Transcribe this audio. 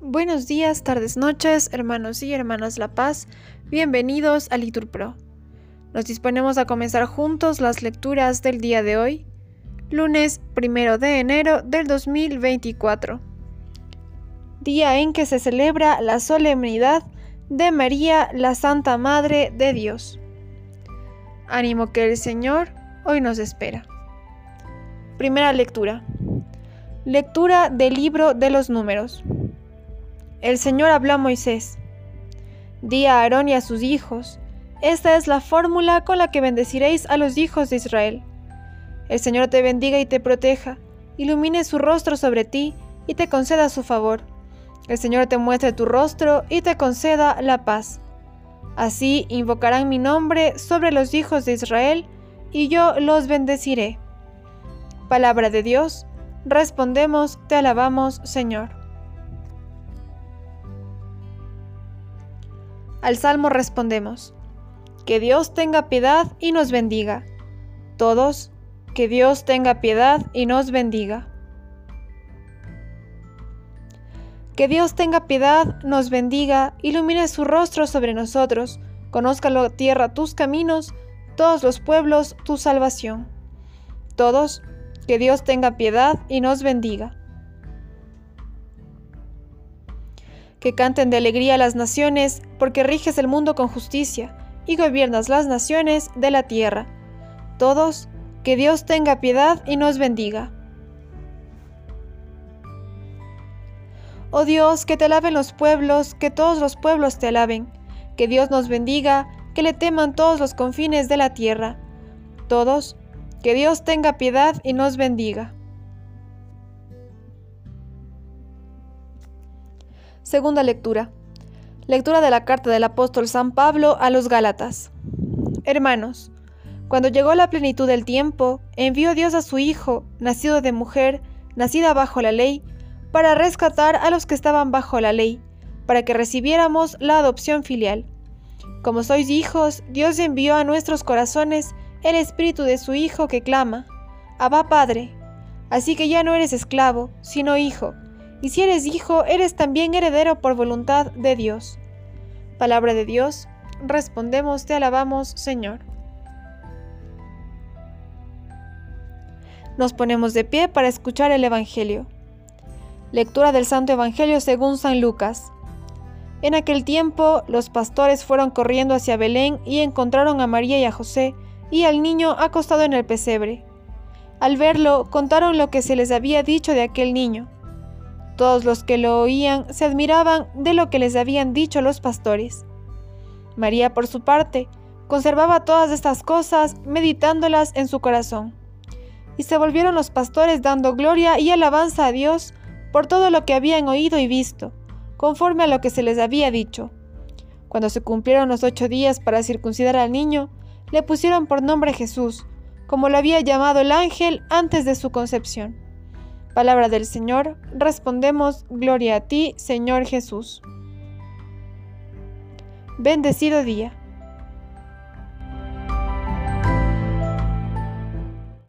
Buenos días, tardes, noches, hermanos y hermanas La Paz. Bienvenidos a Litur Pro. Nos disponemos a comenzar juntos las lecturas del día de hoy, lunes 1 de enero del 2024, día en que se celebra la solemnidad de María, la Santa Madre de Dios. Ánimo que el Señor hoy nos espera. Primera lectura. Lectura del libro de los números. El Señor habló a Moisés. Di a Aarón y a sus hijos, esta es la fórmula con la que bendeciréis a los hijos de Israel. El Señor te bendiga y te proteja, ilumine su rostro sobre ti y te conceda su favor. El Señor te muestre tu rostro y te conceda la paz. Así invocarán mi nombre sobre los hijos de Israel, y yo los bendeciré. Palabra de Dios, respondemos, te alabamos, Señor. Al salmo respondemos, que Dios tenga piedad y nos bendiga. Todos, que Dios tenga piedad y nos bendiga. Que Dios tenga piedad, nos bendiga, ilumine su rostro sobre nosotros, conozca la tierra tus caminos, todos los pueblos tu salvación. Todos, que Dios tenga piedad y nos bendiga. que canten de alegría las naciones, porque riges el mundo con justicia, y gobiernas las naciones de la tierra. Todos, que Dios tenga piedad y nos bendiga. Oh Dios, que te alaben los pueblos, que todos los pueblos te alaben, que Dios nos bendiga, que le teman todos los confines de la tierra. Todos, que Dios tenga piedad y nos bendiga. Segunda lectura. Lectura de la carta del apóstol San Pablo a los Gálatas. Hermanos, cuando llegó la plenitud del tiempo, envió Dios a su Hijo, nacido de mujer, nacida bajo la ley, para rescatar a los que estaban bajo la ley, para que recibiéramos la adopción filial. Como sois hijos, Dios envió a nuestros corazones el espíritu de su Hijo que clama, Abba Padre. Así que ya no eres esclavo, sino hijo y si eres hijo, eres también heredero por voluntad de Dios. Palabra de Dios, respondemos, te alabamos, Señor. Nos ponemos de pie para escuchar el Evangelio. Lectura del Santo Evangelio según San Lucas. En aquel tiempo los pastores fueron corriendo hacia Belén y encontraron a María y a José y al niño acostado en el pesebre. Al verlo, contaron lo que se les había dicho de aquel niño. Todos los que lo oían se admiraban de lo que les habían dicho los pastores. María, por su parte, conservaba todas estas cosas, meditándolas en su corazón. Y se volvieron los pastores dando gloria y alabanza a Dios por todo lo que habían oído y visto, conforme a lo que se les había dicho. Cuando se cumplieron los ocho días para circuncidar al niño, le pusieron por nombre Jesús, como lo había llamado el ángel antes de su concepción. Palabra del Señor, respondemos, Gloria a ti, Señor Jesús. Bendecido día.